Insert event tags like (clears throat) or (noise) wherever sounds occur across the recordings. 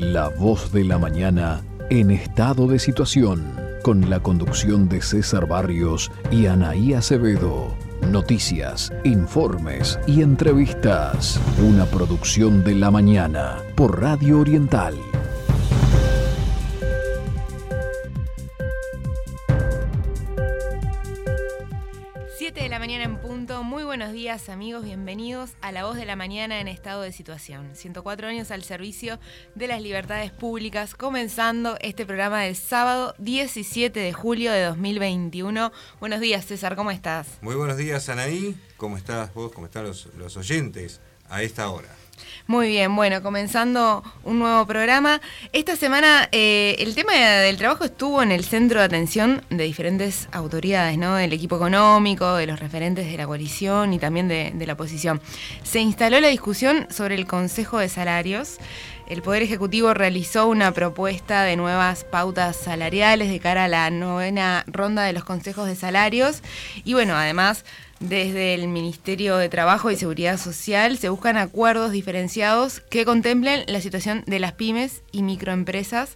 La voz de la mañana en estado de situación, con la conducción de César Barrios y Anaí Acevedo. Noticias, informes y entrevistas. Una producción de la mañana por Radio Oriental. Bienvenidos a La Voz de la Mañana en estado de situación. 104 años al servicio de las libertades públicas, comenzando este programa del sábado 17 de julio de 2021. Buenos días César, ¿cómo estás? Muy buenos días Anaí, ¿cómo estás vos? ¿Cómo están los, los oyentes a esta hora? Muy bien, bueno, comenzando un nuevo programa. Esta semana eh, el tema del trabajo estuvo en el centro de atención de diferentes autoridades, ¿no? Del equipo económico, de los referentes de la coalición y también de, de la oposición. Se instaló la discusión sobre el Consejo de Salarios. El Poder Ejecutivo realizó una propuesta de nuevas pautas salariales de cara a la novena ronda de los consejos de salarios. Y bueno, además desde el Ministerio de Trabajo y Seguridad Social se buscan acuerdos diferenciados que contemplen la situación de las pymes y microempresas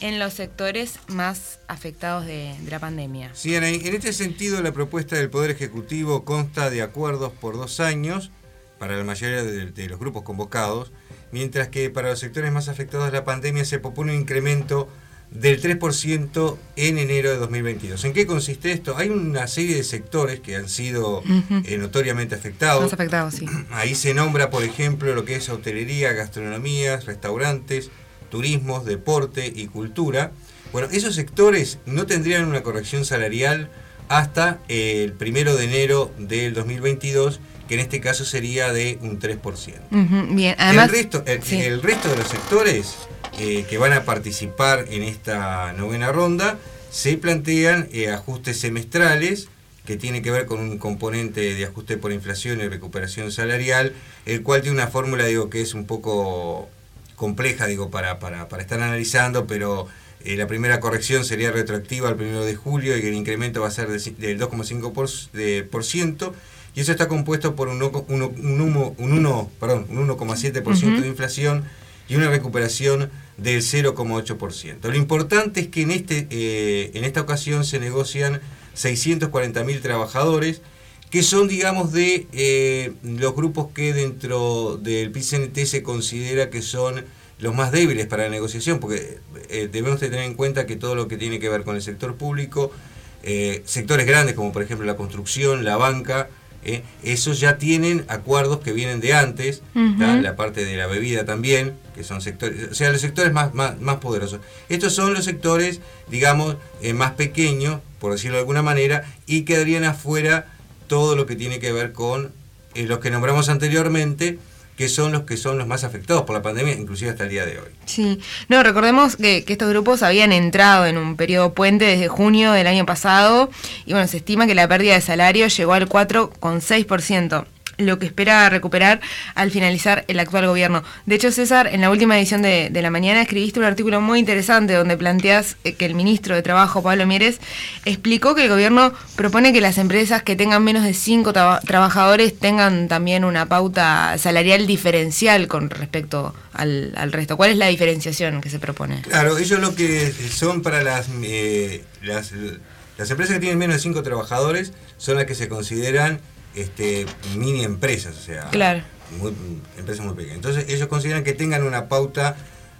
en los sectores más afectados de, la pandemia. Sí, en, este sentido la propuesta del Poder Ejecutivo consta de acuerdos por dos años para la mayoría de los grupos convocados, mientras que para los sectores más afectados de la pandemia se propone un incremento del 3% en enero de 2022. ¿En qué consiste esto? Hay una serie de sectores que han sido uh -huh. eh, notoriamente afectados. Más afectados, sí. (clears throat) Ahí se nombra, por ejemplo, lo que es hotelería, gastronomía, restaurantes, turismos, deporte y cultura. Bueno, esos sectores no tendrían una corrección salarial hasta eh, el primero de enero del 2022 que en este caso sería de un 3%. Uh -huh. Bien, además... El resto, el, sí. el resto de los sectores eh, que van a participar en esta novena ronda, se plantean eh, ajustes semestrales que tiene que ver con un componente de ajuste por inflación y recuperación salarial, el cual tiene una fórmula digo que es un poco compleja digo para, para, para estar analizando, pero eh, la primera corrección sería retroactiva al 1 de julio y el incremento va a ser del 2,5%. Y eso está compuesto por un 1,7% un, un, un uh -huh. de inflación y una recuperación del 0,8%. Lo importante es que en, este, eh, en esta ocasión se negocian 640.000 trabajadores, que son, digamos, de eh, los grupos que dentro del PCNT se considera que son los más débiles para la negociación, porque eh, debemos de tener en cuenta que todo lo que tiene que ver con el sector público, eh, sectores grandes como por ejemplo la construcción, la banca, eh, esos ya tienen acuerdos que vienen de antes, uh -huh. la parte de la bebida también, que son sectores, o sea, los sectores más, más, más poderosos. Estos son los sectores, digamos, eh, más pequeños, por decirlo de alguna manera, y quedarían afuera todo lo que tiene que ver con eh, los que nombramos anteriormente, que son los que son los más afectados por la pandemia, inclusive hasta el día de hoy. Sí, no, recordemos que, que, estos grupos habían entrado en un periodo puente desde junio del año pasado y bueno, se estima que la pérdida de salario llegó al 4,6% lo que espera recuperar al finalizar el actual gobierno. De hecho, César, en la última edición de, la mañana escribiste un artículo muy interesante donde planteas que el ministro de Trabajo, Pablo Mieres, explicó que el gobierno propone que las empresas que tengan menos de cinco tra trabajadores tengan también una pauta salarial diferencial con respecto al, resto. ¿Cuál es la diferenciación que se propone? Claro, ellos lo que son para las, eh, las empresas que tienen menos de cinco trabajadores son las que se consideran este, mini empresas, o sea, claro. muy, empresas muy pequeñas. Entonces ellos consideran que tengan una pauta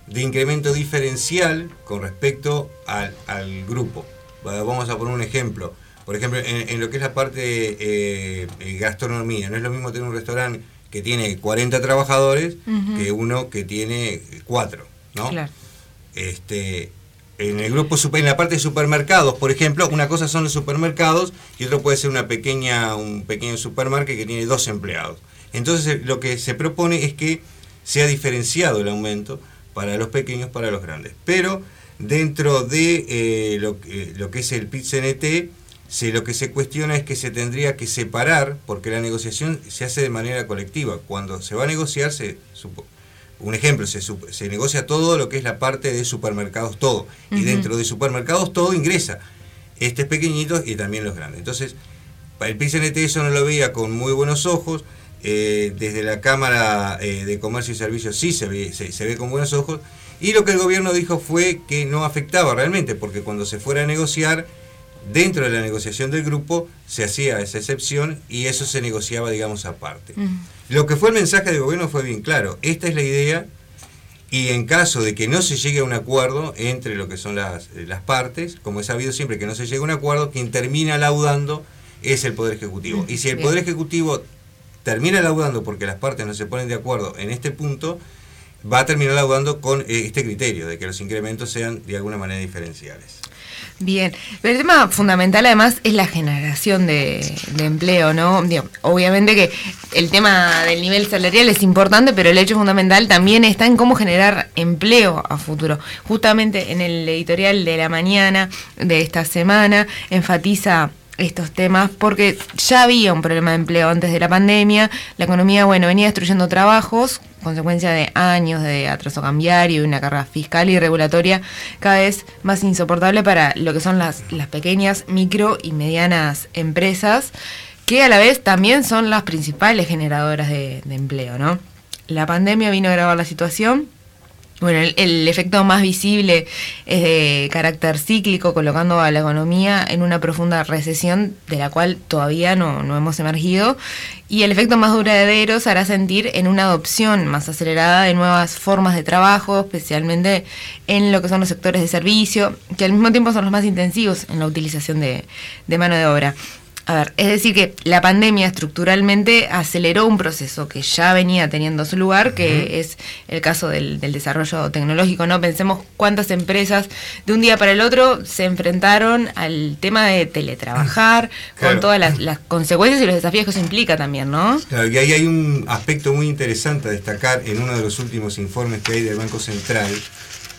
de incremento diferencial con respecto al, al grupo. Vamos a poner un ejemplo. Por ejemplo, en, en lo que es la parte de eh, gastronomía, no es lo mismo tener un restaurante que tiene 40 trabajadores uh -huh. que uno que tiene 4, ¿no? Claro. Este, en el grupo en la parte de supermercados, por ejemplo, una cosa son los supermercados y otro puede ser una pequeña un pequeño supermercado que tiene dos empleados. Entonces lo que se propone es que sea diferenciado el aumento para los pequeños para los grandes. Pero dentro de eh, lo, eh, lo, que es el PIT-CNT, se, lo que se cuestiona es que se tendría que separar, porque la negociación se hace de manera colectiva. Cuando se va a negociar, se, un ejemplo, se, se, negocia todo lo que es la parte de supermercados, todo. Uh -huh. Y dentro de supermercados todo ingresa. Este es pequeñito y también los grandes. Entonces, el PCNT eso no lo veía con muy buenos ojos. eh, desde la Cámara eh, de Comercio y Servicios sí se ve, se, ve con buenos ojos, y lo que el gobierno dijo fue que no afectaba realmente, porque cuando se fuera a negociar, dentro de la negociación del grupo se hacía esa excepción y eso se negociaba, digamos, aparte. Lo que fue el mensaje del gobierno fue bien claro, esta es la idea y en caso de que no se llegue a un acuerdo entre lo que son las, las partes, como he sabido siempre que no se llegue a un acuerdo, quien termina laudando es el Poder Ejecutivo. Y si el Poder Ejecutivo termina laudando porque las partes no se ponen de acuerdo en este punto, va a terminar laudando con eh, este criterio de que los incrementos sean de alguna manera diferenciales. Bien, el tema fundamental además es la generación de, empleo, ¿no? obviamente que el tema del nivel salarial es importante, pero el hecho fundamental también está en cómo generar empleo a futuro. Justamente en el editorial de la mañana de esta semana enfatiza estos temas porque ya había un problema de empleo antes de la pandemia, la economía, bueno, venía destruyendo trabajos, consecuencia de años de atraso cambiario y una carga fiscal y regulatoria cada vez más insoportable para lo que son las, las pequeñas, micro y medianas empresas, que a la vez también son las principales generadoras de, de empleo, ¿no? La pandemia vino a agravar la situación bueno, el, efecto más visible es de carácter cíclico, colocando a la economía en una profunda recesión de la cual todavía no, hemos emergido. Y el efecto más duradero se hará sentir en una adopción más acelerada de nuevas formas de trabajo, especialmente en lo que son los sectores de servicio, que al mismo tiempo son los más intensivos en la utilización de mano de obra. A ver, es decir que la pandemia estructuralmente aceleró un proceso que ya venía teniendo su lugar, que es el caso del, desarrollo tecnológico, ¿no? Pensemos cuántas empresas de un día para el otro se enfrentaron al tema de teletrabajar, con todas las, consecuencias y los desafíos que eso implica también, ¿no? Claro, y ahí hay un aspecto muy interesante a destacar en uno de los últimos informes que hay del Banco Central,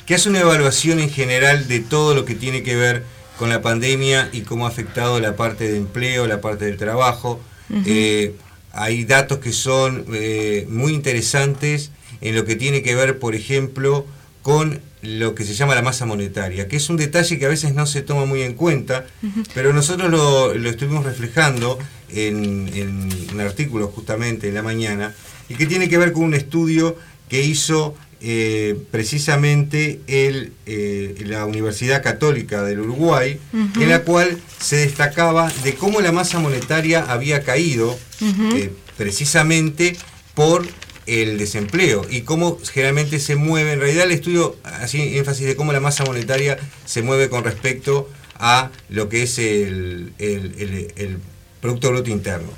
que hace una evaluación en general de todo lo que tiene que ver con la pandemia y cómo ha afectado la parte de empleo, la parte del trabajo. Eh, hay datos que son eh, muy interesantes en lo que tiene que ver, por ejemplo, con lo que se llama la masa monetaria, que es un detalle que a veces no se toma muy en cuenta, pero nosotros lo, estuvimos reflejando en, en, un artículo justamente en la mañana, y que tiene que ver con un estudio que hizo eh, precisamente el, eh, la Universidad Católica del Uruguay, en la cual se destacaba de cómo la masa monetaria había caído eh, precisamente por el desempleo y cómo generalmente se mueve. En realidad el estudio hacía énfasis de cómo la masa monetaria se mueve con respecto a lo que es el, el Producto Bruto Interno.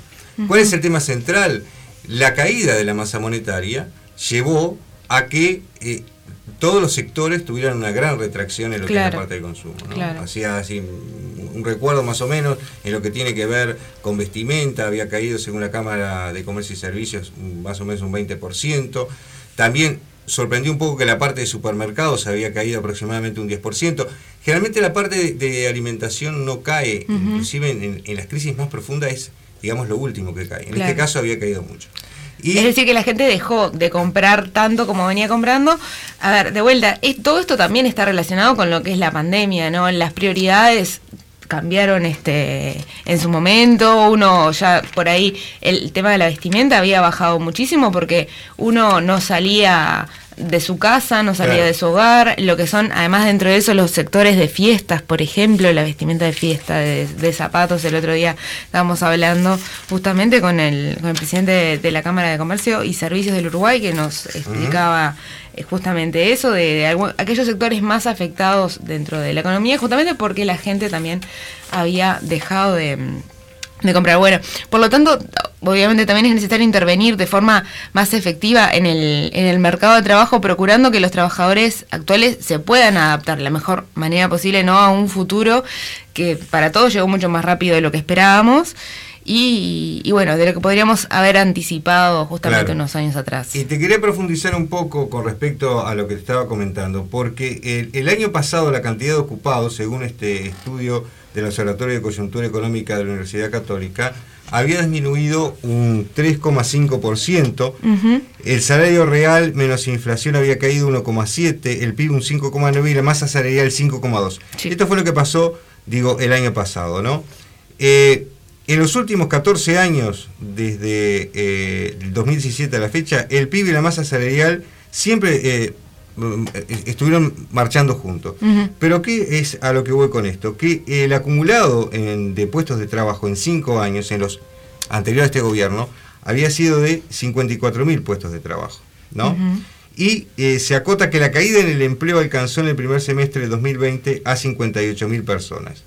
¿Cuál es el tema central? La caída de la masa monetaria llevó a que eh, todos los sectores tuvieran una gran retracción en lo que es la parte de consumo. Hacía así un recuerdo más o menos en lo que tiene que ver con vestimenta, había caído según la Cámara de Comercio y Servicios más o menos un 20%. También sorprendió un poco que la parte de supermercados había caído aproximadamente un 10%. Generalmente la parte de, alimentación no cae, inclusive en, las crisis más profundas es, digamos, lo último que cae. En este caso había caído mucho. Es decir, que la gente dejó de comprar tanto como venía comprando. A ver, de vuelta, todo esto también está relacionado con lo que es la pandemia, ¿no? Las prioridades cambiaron este en su momento uno ya por ahí el tema de la vestimenta había bajado muchísimo porque uno no salía de su casa, no salía de su hogar, lo que son, además dentro de eso, los sectores de fiestas, por ejemplo, la vestimenta de fiesta, de, zapatos. El otro día estábamos hablando justamente con el, con el presidente de, la Cámara de Comercio y Servicios del Uruguay, que nos explicaba eh, justamente eso, de, aquellos sectores más afectados dentro de la economía, justamente porque la gente también había dejado de de comprar. Bueno, por lo tanto, obviamente también es necesario intervenir de forma más efectiva en el, en el mercado de trabajo, procurando que los trabajadores actuales se puedan adaptar la mejor manera posible ¿no? a un futuro que para todos llegó mucho más rápido de lo que esperábamos. Y, bueno, de lo que podríamos haber anticipado justamente unos años atrás. Y te quería profundizar un poco con respecto a lo que te estaba comentando, porque el, el año pasado la cantidad de ocupados, según este estudio del Observatorio de Coyuntura Económica de la Universidad Católica, había disminuido un 3,5%, el salario real menos inflación había caído 1,7%, el PIB un 5,9% y la masa salarial 5,2%. Esto fue lo que pasó, digo, el año pasado, ¿no? Eh, en los últimos 14 años, desde eh, el 2017 a la fecha, el PIB y la masa salarial siempre eh, mm, estuvieron marchando juntos. Pero ¿qué es a lo que voy con esto? Que el acumulado de puestos de trabajo en 5 años, en los anteriores a este gobierno, había sido de 54.000 puestos de trabajo. ¿no? Y eh, se acota que la caída en el empleo alcanzó en el primer semestre de 2020 a 58.000 personas.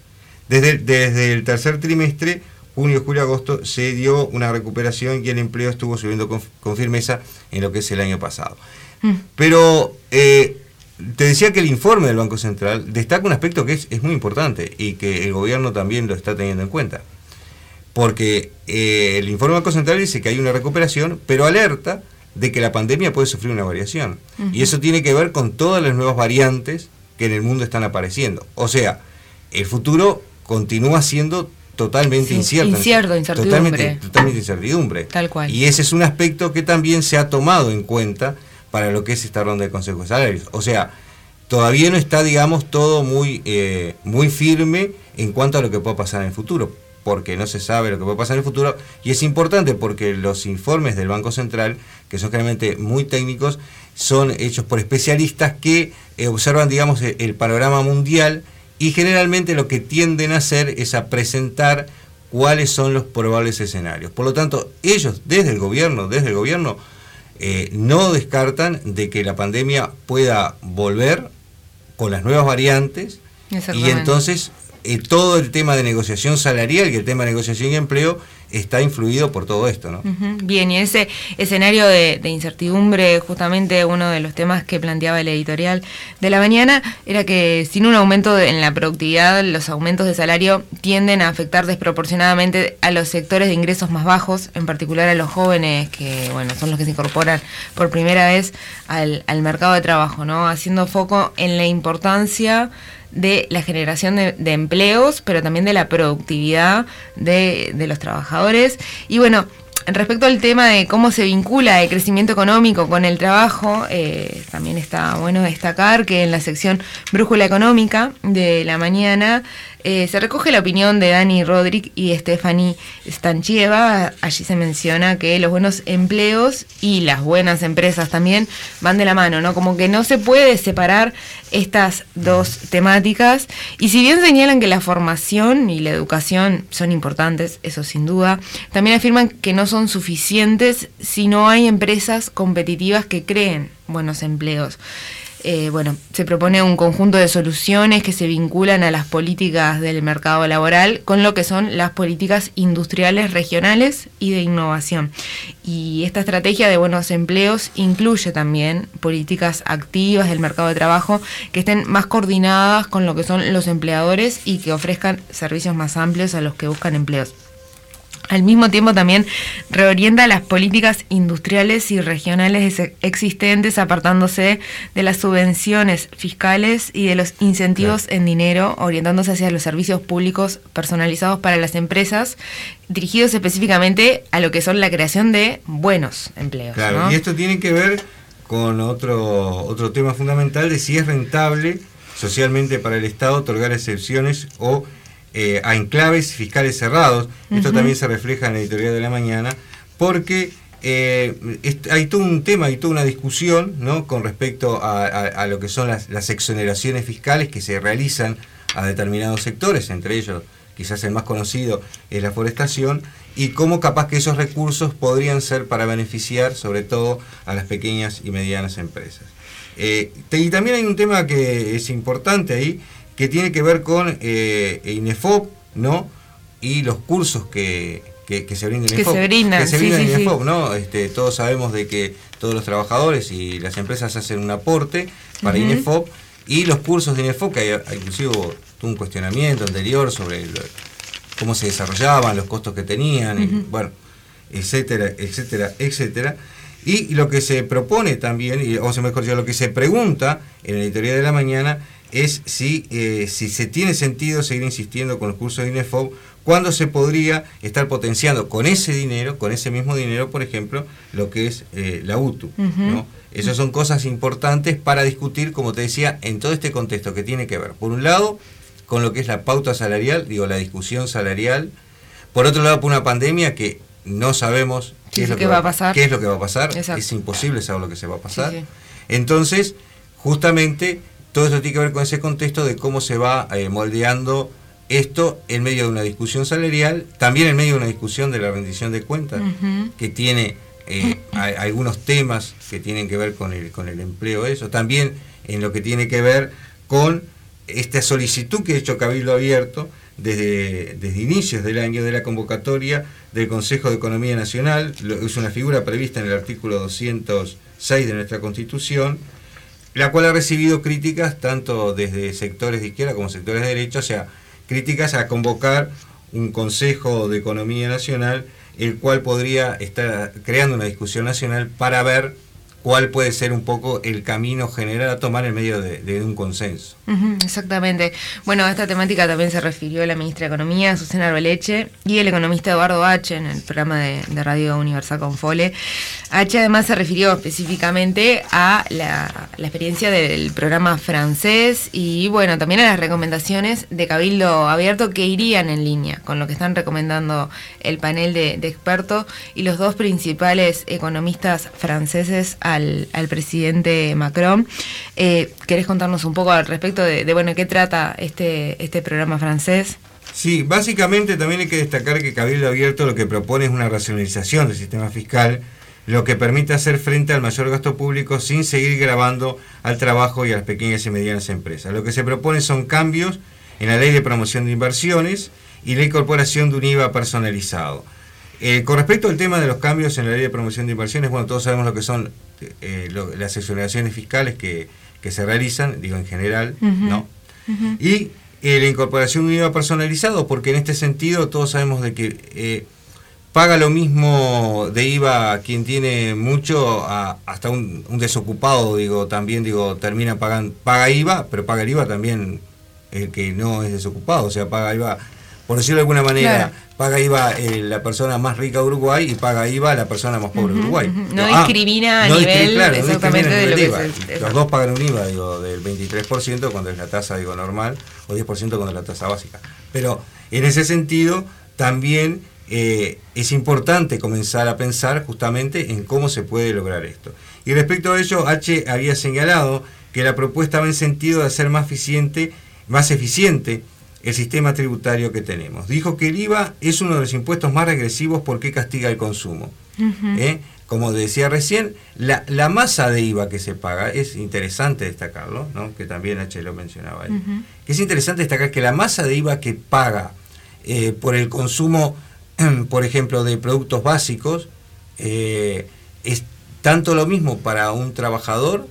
Desde, desde el tercer trimestre junio, julio, agosto se dio una recuperación y el empleo estuvo subiendo con, firmeza en lo que es el año pasado. Mm. Pero eh, te decía que el informe del Banco Central destaca un aspecto que es, muy importante y que el gobierno también lo está teniendo en cuenta. Porque eh, el informe del Banco Central dice que hay una recuperación, pero alerta de que la pandemia puede sufrir una variación. Y eso tiene que ver con todas las nuevas variantes que en el mundo están apareciendo. O sea, el futuro continúa siendo totalmente incierto. Incierto, incertidumbre. Totalmente, incertidumbre. Tal cual. Y ese es un aspecto que también se ha tomado en cuenta para lo que es esta ronda de consejos de salarios. O sea, todavía no está, digamos, todo muy, eh, muy firme en cuanto a lo que pueda pasar en el futuro, porque no se sabe lo que puede pasar en el futuro. Y es importante porque los informes del Banco Central, que son generalmente muy técnicos, son hechos por especialistas que eh, observan, digamos, el panorama mundial y generalmente lo que tienden a hacer es a presentar cuáles son los probables escenarios. Por lo tanto, ellos desde el gobierno, desde el gobierno, eh, no descartan de que la pandemia pueda volver con las nuevas variantes y entonces eh, todo el tema de negociación salarial y el tema de negociación y empleo está influido por todo esto. ¿no? Bien, y ese escenario de, incertidumbre, justamente uno de los temas que planteaba el editorial de la mañana, era que sin un aumento en la productividad, los aumentos de salario tienden a afectar desproporcionadamente a los sectores de ingresos más bajos, en particular a los jóvenes, que bueno, son los que se incorporan por primera vez al, al mercado de trabajo, ¿no? haciendo foco en la importancia de la generación de, empleos, pero también de la productividad de, los trabajadores. Y bueno, respecto al tema de cómo se vincula el crecimiento económico con el trabajo, eh, también está bueno destacar que en la sección Brújula Económica de la mañana eh, se recoge la opinión de Dani Rodríguez y Stephanie Stanchieva. Allí se menciona que los buenos empleos y las buenas empresas también van de la mano, ¿no? Como que no se puede separar estas dos temáticas. Y si bien señalan que la formación y la educación son importantes, eso sin duda, también afirman que no son suficientes si no hay empresas competitivas que creen buenos empleos. Eh, bueno, se propone un conjunto de soluciones que se vinculan a las políticas del mercado laboral con lo que son las políticas industriales regionales y de innovación. Y esta estrategia de buenos empleos incluye también políticas activas del mercado de trabajo que estén más coordinadas con lo que son los empleadores y que ofrezcan servicios más amplios a los que buscan empleos. Al mismo tiempo también reorienta las políticas industriales y regionales existentes apartándose de las subvenciones fiscales y de los incentivos en dinero, orientándose hacia los servicios públicos personalizados para las empresas, dirigidos específicamente a lo que son la creación de buenos empleos. Claro, y esto tiene que ver con otro, otro tema fundamental de si es rentable socialmente para el Estado otorgar excepciones o eh, a enclaves fiscales cerrados. Esto también se refleja en la editorial de la mañana, porque eh, hay todo un tema, hay toda una discusión ¿no? con respecto a, lo que son las, exoneraciones fiscales que se realizan a determinados sectores, entre ellos quizás el más conocido es la forestación, y cómo capaz que esos recursos podrían ser para beneficiar sobre todo a las pequeñas y medianas empresas. Eh, y también hay un tema que es importante ahí, que tiene que ver con eh, INEFOP, ¿no? Y los cursos que, se brindan en Se brindan, que se brindan en INEFOP, ¿no? Este, todos sabemos de que todos los trabajadores y las empresas hacen un aporte para INEFOP y los cursos de INEFOP, que hay, inclusive un cuestionamiento anterior sobre cómo se desarrollaban, los costos que tenían, bueno, etcétera, etcétera, etcétera. Y lo que se propone también, o sea, mejor dicho, lo que se pregunta en la editorial de la mañana es si, eh, si se tiene sentido seguir insistiendo con los cursos de INEFOB, cuando se podría estar potenciando con ese dinero, con ese mismo dinero, por ejemplo, lo que es eh, la UTU. ¿no? Esas son cosas importantes para discutir, como te decía, en todo este contexto que tiene que ver, por un lado, con lo que es la pauta salarial, digo, la discusión salarial, Por otro lado, por una pandemia que no sabemos qué, es, lo que va a pasar. qué es lo que va a pasar. Es imposible saber lo que se va a pasar. Entonces, justamente, todo esto tiene que ver con ese contexto de cómo se va eh, moldeando esto en medio de una discusión salarial, también en medio de una discusión de la rendición de cuentas, que tiene eh, algunos temas que tienen que ver con el, con el empleo, eso, también en lo que tiene que ver con esta solicitud que ha hecho Cabildo Abierto desde, desde inicios del año de la convocatoria del Consejo de Economía Nacional, es una figura prevista en el artículo 206 de nuestra Constitución, la cual ha recibido críticas tanto desde sectores de izquierda como sectores de derecha, o sea, críticas a convocar un Consejo de Economía Nacional, el cual podría estar creando una discusión nacional para ver cuál puede ser un poco el camino general a tomar en medio de, un consenso. exactamente. Bueno, a esta temática también se refirió la ministra de Economía, Susana Arbeleche, y el economista Eduardo H. en el programa de, Radio Universal con Fole. H. además se refirió específicamente a la, experiencia del programa francés y, bueno, también a las recomendaciones de Cabildo Abierto que irían en línea con lo que están recomendando el panel de, de expertos y los dos principales economistas franceses al, presidente Macron. Eh, ¿Querés contarnos un poco al respecto de, bueno, qué trata este, este programa francés? Sí, básicamente también hay que destacar que Cabildo Abierto lo que propone es una racionalización del sistema fiscal, lo que permite hacer frente al mayor gasto público sin seguir grabando al trabajo y a las pequeñas y medianas empresas. Lo que se propone son cambios en la ley de promoción de inversiones y la incorporación de un IVA personalizado. Eh, con respecto al tema de los cambios en la ley de promoción de inversiones, bueno, todos sabemos lo que son eh, las exoneraciones fiscales que, se realizan, digo en general, ¿no? Y eh, la incorporación de un IVA personalizado, porque en este sentido todos sabemos de que eh, paga lo mismo de IVA quien tiene mucho hasta un, desocupado, digo, también digo, termina pagando, paga IVA, pero paga el IVA también el que no es desocupado, o sea, paga IVA por decirlo de alguna manera, paga IVA eh, la persona más rica de Uruguay y paga IVA la persona más pobre de Uruguay. No, ah, discrimina a nivel exactamente de lo que Los dos pagan un IVA digo, del 23% cuando es la tasa digo, normal o 10% cuando es la tasa básica. Pero en ese sentido también eh, es importante comenzar a pensar justamente en cómo se puede lograr esto. Y respecto a ello, H había señalado que la propuesta va en sentido de hacer más eficiente, más eficiente el sistema tributario que tenemos. Dijo que el IVA es uno de los impuestos más regresivos porque castiga el consumo. ¿Eh? Como decía recién, la, masa de IVA que se paga, es interesante destacarlo, ¿no? que también H lo mencionaba ahí, que es interesante destacar que la masa de IVA que paga eh, por el consumo, (clears throat) por ejemplo, de productos básicos, eh, es tanto lo mismo para un trabajador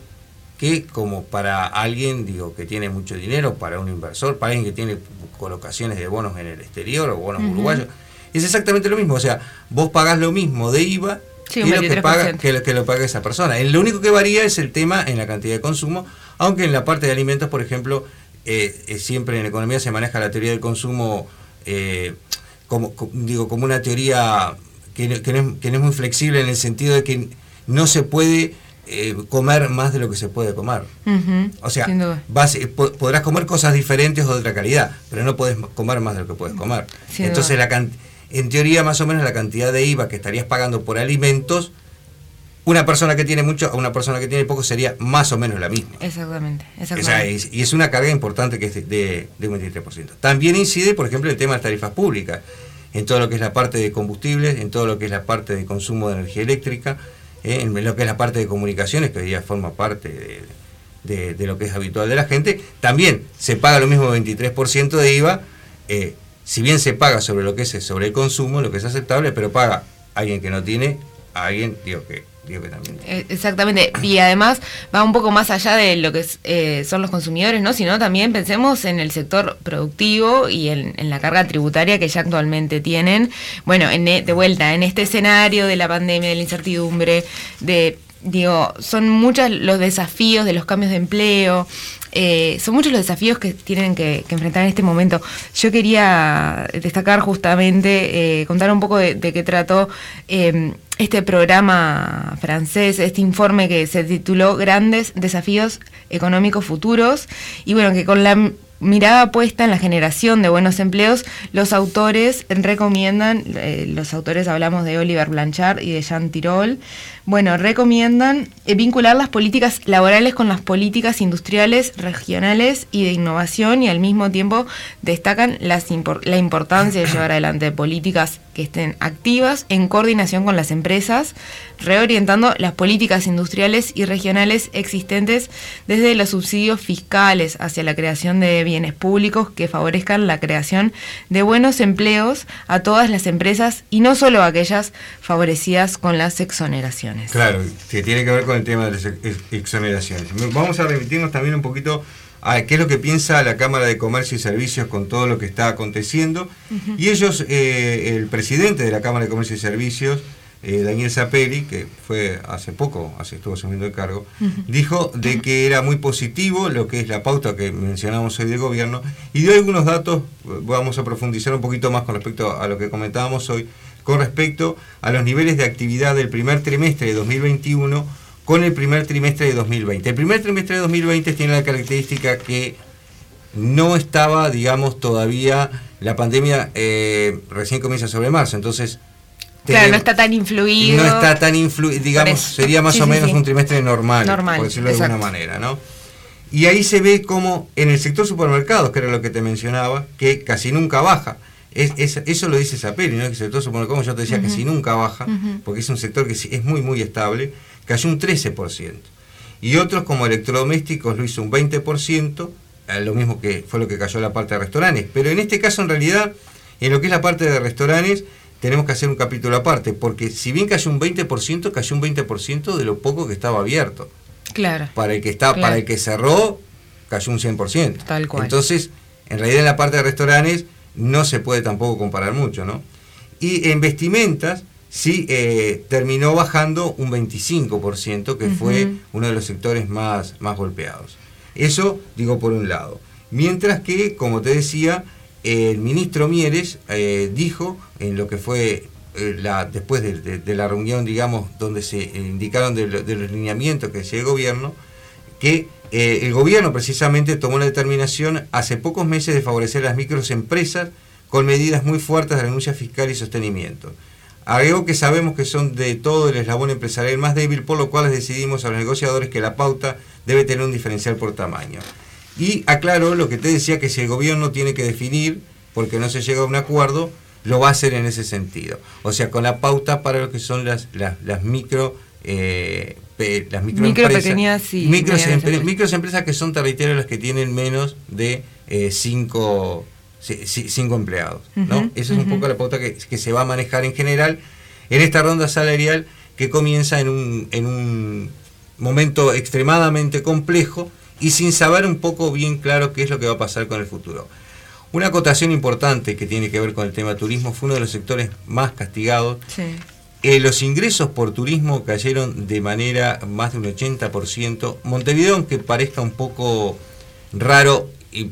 que como para alguien digo que tiene mucho dinero, para un inversor, para alguien que tiene colocaciones de bonos en el exterior o bonos uruguayos, es exactamente lo mismo. O sea, vos pagás lo mismo de IVA que, lo que, paga, que, lo, que lo paga esa persona. Lo único que varía es el tema en la cantidad de consumo, aunque en la parte de alimentos, por ejemplo, eh, eh, siempre en economía se maneja la teoría del consumo eh, como, digo, como una teoría que, que no es muy flexible en el sentido de que no se puede eh, comer más de lo que se puede comer. o sea, vas, podrás comer cosas diferentes o de otra calidad, pero no puedes comer más de lo que puedes comer. Entonces, la en teoría, más o menos la cantidad de IVA que estarías pagando por alimentos, una persona que tiene mucho a una persona que tiene poco sería más o menos la misma. Exactamente. y es una carga importante que es de, de, un 23%. También incide, por ejemplo, el tema de las tarifas públicas, en todo lo que es la parte de combustibles, en todo lo que es la parte de consumo de energía eléctrica, ¿eh? en lo que es la parte de comunicaciones, que hoy día forma parte de, lo que es habitual de la gente, también se paga lo mismo 23% de IVA, eh, si bien se paga sobre lo que es sobre el consumo, lo que es aceptable, pero paga alguien que no tiene, a alguien, digo que eh, exactamente, y además va un poco más allá de lo que eh, son los consumidores, ¿no? sino también pensemos en el sector productivo y en, la carga tributaria que ya actualmente tienen. Bueno, en, e, de vuelta, en este escenario de la pandemia, de la incertidumbre, de digo, son muchos los desafíos de los cambios de empleo, eh, son muchos los desafíos que tienen que, enfrentar en este momento. Yo quería destacar justamente, contar un poco de, qué trató este programa francés, este informe que se tituló Grandes Desafíos Económicos Futuros, y bueno, que con la mirada puesta en la generación de buenos empleos, los autores recomiendan, eh, los autores hablamos de Oliver Blanchard y de Jean Tirole, bueno, recomiendan eh, vincular las políticas laborales con las políticas industriales, regionales y de innovación y al mismo tiempo destacan la importancia de llevar adelante políticas que estén activas en coordinación con las empresas, reorientando las políticas industriales y regionales existentes desde los subsidios fiscales hacia la creación de bienes públicos que favorezcan la creación de buenos empleos a todas las empresas y no solo a aquellas favorecidas con las exoneraciones. Claro, que tiene que ver con el tema de las exoneraciones. Vamos a remitirnos también un poquito a qué es lo que piensa la Cámara de Comercio y Servicios con todo lo que está aconteciendo. Y ellos, eh, el presidente de la Cámara de Comercio y Servicios, eh, Daniel Zapelli, que fue hace poco, hace estuvo asumiendo el cargo, dijo de que era muy positivo lo que es la pauta que mencionamos hoy del gobierno y dio algunos datos, vamos a profundizar un poquito más con respecto a lo que comentábamos hoy, con respecto a los niveles de actividad del primer trimestre de 2021 con el primer trimestre de 2020. El primer trimestre de 2020 tiene la característica que no estaba, digamos, todavía la pandemia eh, recién comienza sobre marzo, entonces... Claro, no está tan influido. No está tan influido, digamos, sería más o menos un trimestre normal, por decirlo de alguna manera, ¿no? Y ahí se ve como en el sector supermercados, que era lo que te mencionaba, que casi nunca baja. Es, eso lo dice Zapelli, ¿no? que el sector como yo te decía, que si nunca baja, porque es un sector que es muy, muy estable, cayó un 13%. Y otros como electrodomésticos lo hizo un 20%, eh, lo mismo que fue lo que cayó la parte de restaurantes. Pero en este caso, en realidad, en lo que es la parte de restaurantes, tenemos que hacer un capítulo aparte, porque si bien cayó un 20%, cayó un 20% de lo poco que estaba abierto. Claro. Para el que está, para el que cerró, cayó un 100%. Tal cual. Entonces, en realidad en la parte de restaurantes no se puede tampoco comparar mucho, ¿no? Y en vestimentas sí eh, terminó bajando un 25%, que fue uno de los sectores más, más golpeados. Eso digo por un lado. Mientras que, como te decía, el ministro Mieres eh, dijo en lo que fue eh, la, después de, la reunión, digamos, donde se indicaron de, los lineamientos que hacía el gobierno, que eh, el gobierno precisamente tomó la determinación hace pocos meses de favorecer a las microempresas con medidas muy fuertes de renuncia fiscal y sostenimiento. Agregó que sabemos que son de todo el eslabón empresarial más débil, por lo cual decidimos a los negociadores que la pauta debe tener un diferencial por tamaño. Y aclaró lo que te decía, que si el gobierno tiene que definir, porque no se llega a un acuerdo, lo va a hacer en ese sentido. O sea, con la pauta para lo que son las, las, micro eh, las microempresas, micro micros, empresas que son territoriales las que tienen menos de 5 eh, cinco, empleados. ¿no? Esa es un poco la pauta que, se va a manejar en general en esta ronda salarial que comienza en un, en un momento extremadamente complejo y sin saber un poco bien claro qué es lo que va a pasar con el futuro. Una acotación importante que tiene que ver con el tema turismo fue uno de los sectores más castigados. Sí. Eh, los ingresos por turismo cayeron de manera más de un 80%. Montevideo, aunque parezca un poco raro y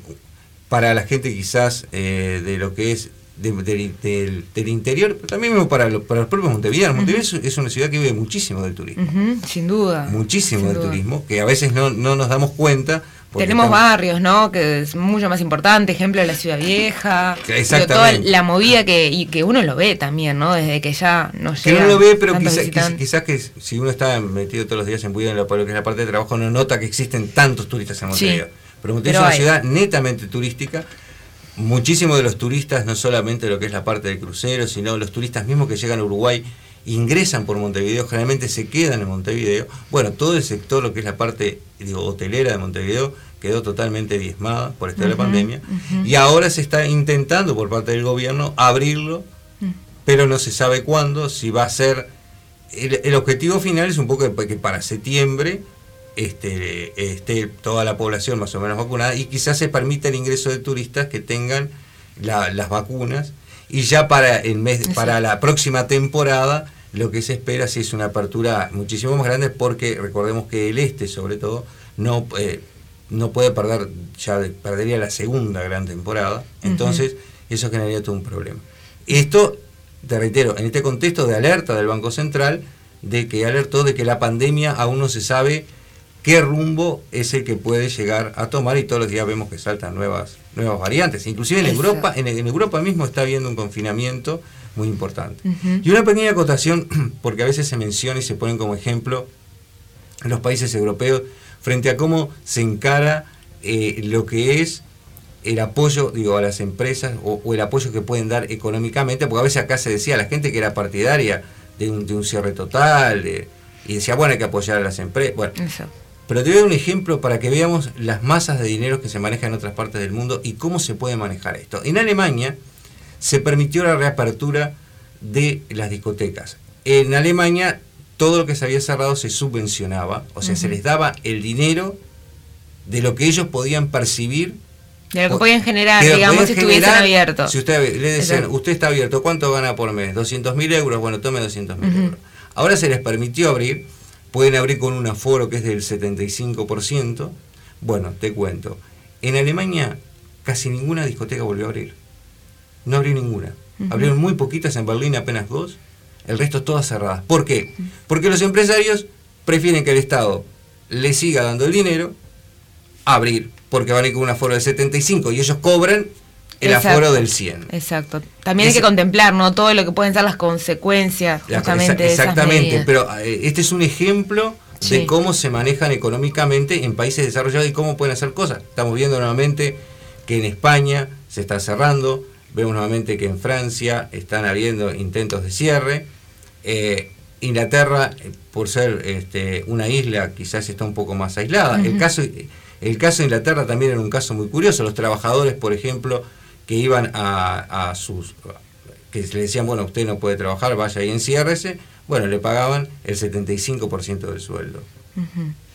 para la gente quizás eh, de lo que es del, interior, pero también para, para los propios montevideanos. Montevideo es, una ciudad que vive muchísimo del turismo. sin duda. Muchísimo del turismo, que a veces no, no nos damos cuenta tenemos barrios, ¿no? Que es mucho más importante, ejemplo de la Ciudad Vieja. Exactamente. Toda la movida que, y que uno lo ve también, ¿no? Desde que ya no llega. Que uno lo ve, pero quizás que si uno está metido todos los días en en lo, que es la parte de trabajo, no nota que existen tantos turistas en Montevideo. pero Montevideo es una ciudad netamente turística. Muchísimos de los turistas, no solamente lo que es la parte del crucero, sino los turistas mismos que llegan a Uruguay ingresan por Montevideo, generalmente se quedan en Montevideo. Bueno, todo el sector, lo que es la parte digo, hotelera de Montevideo, quedó totalmente diezmada por esta pandemia. Y ahora se está intentando por parte del gobierno abrirlo, mm. pero no se sabe cuándo, si va a ser... El, objetivo final es un poco que para septiembre este, esté toda la población más o menos vacunada y quizás se permita el ingreso de turistas que tengan las vacunas. Y ya para el mes para la próxima temporada lo que se espera sí es una apertura muchísimo más grande porque recordemos que el este sobre todo no eh, no puede perder, ya perdería la segunda gran temporada, entonces eso generaría todo un problema. Esto, te reitero, en este contexto de alerta del Banco Central, de que alertó de que la pandemia aún no se sabe qué rumbo es el que puede llegar a tomar y todos los días vemos que saltan nuevas, nuevas variantes. Inclusive en Europa, en, Europa mismo está habiendo un confinamiento muy importante. Y una pequeña acotación, (clears throat) porque a veces se menciona y se ponen como ejemplo los países europeos frente a cómo se encara eh, lo que es el apoyo digo a las empresas o, el apoyo que pueden dar económicamente porque a veces acá se decía la gente que era partidaria de un, de un cierre total y decía bueno hay que apoyar a las empresas bueno pero te doy un ejemplo para que veamos las masas de dinero que se manejan en otras partes del mundo y cómo se puede manejar esto. En Alemania se permitió la reapertura de las discotecas. En Alemania todo lo que se había cerrado se subvencionaba, o sea, se les daba el dinero de lo que ellos podían percibir. De lo que podían generar, digamos, si estuviesen abiertos. Si usted le decían, usted está abierto, ¿cuánto gana por mes? 200 mil euros, bueno, tome 200 mil euros. Ahora se les permitió abrir pueden abrir con un aforo que es del 75%. Bueno, te cuento. En Alemania casi ninguna discoteca volvió a abrir. No abrió ninguna. Abrieron muy poquitas, en Berlín apenas dos, el resto todas cerradas. ¿Por qué? Porque los empresarios prefieren que el Estado le siga dando el dinero a abrir, porque van a ir con un aforo del 75 y ellos cobran el aforo del 100. Exacto. También hay que contemplar, ¿no? Todo lo que pueden ser las consecuencias justamente Exactamente, pero eh, este es un ejemplo de cómo se manejan económicamente en países desarrollados y cómo pueden hacer cosas. Estamos viendo nuevamente que en España se está cerrando, vemos nuevamente que en Francia están habiendo intentos de cierre. Eh, Inglaterra, eh, por ser este, una isla, quizás está un poco más aislada. el, caso, el caso de Inglaterra también era un caso muy curioso. Los trabajadores, por ejemplo, que iban a, sus que le decían, bueno, usted no puede trabajar, vaya y enciérrese, bueno, le pagaban el 75% del sueldo.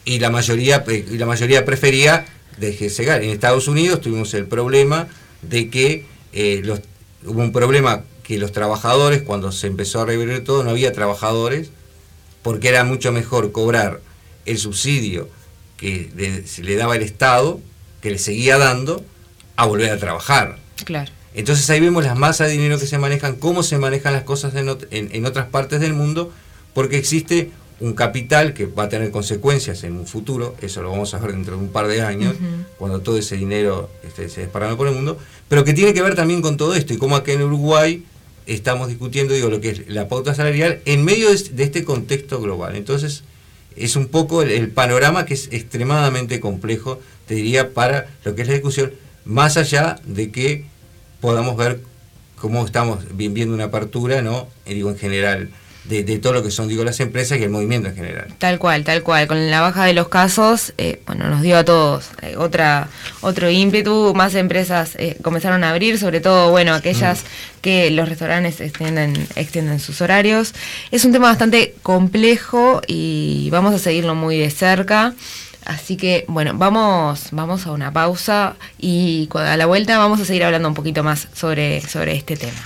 Y la mayoría y la mayoría prefería dejarse En Estados Unidos tuvimos el problema de que eh, los, hubo un problema que los trabajadores, cuando se empezó a reabrir todo, no había trabajadores, porque era mucho mejor cobrar el subsidio que le, le daba el Estado, que le seguía dando, a volver a trabajar. Claro. Entonces ahí vemos las masas de dinero que se manejan, cómo se manejan las cosas en, en, otras partes del mundo, porque existe un capital que va a tener consecuencias en un futuro, eso lo vamos a ver dentro de un par de años, cuando todo ese dinero esté se desparrama por el mundo, pero que tiene que ver también con todo esto y cómo acá en Uruguay estamos discutiendo digo, lo que es la pauta salarial en medio de, este contexto global. Entonces es un poco el panorama que es extremadamente complejo, te diría, para lo que es la discusión más allá de que podamos ver cómo estamos viendo una apertura, ¿no? Eh, digo, en general, de, todo lo que son, digo, las empresas y el movimiento en general. Tal cual, tal cual. Con la baja de los casos, eh, bueno, nos dio a todos eh, otra otro ímpetu, más empresas comenzaron a abrir, sobre todo, bueno, aquellas mm. que los restaurantes extienden, extienden sus horarios. Es un tema bastante complejo y vamos a seguirlo muy de cerca. Así que, bueno, vamos, vamos a una pausa y a la vuelta vamos a seguir hablando un poquito más sobre, sobre este tema.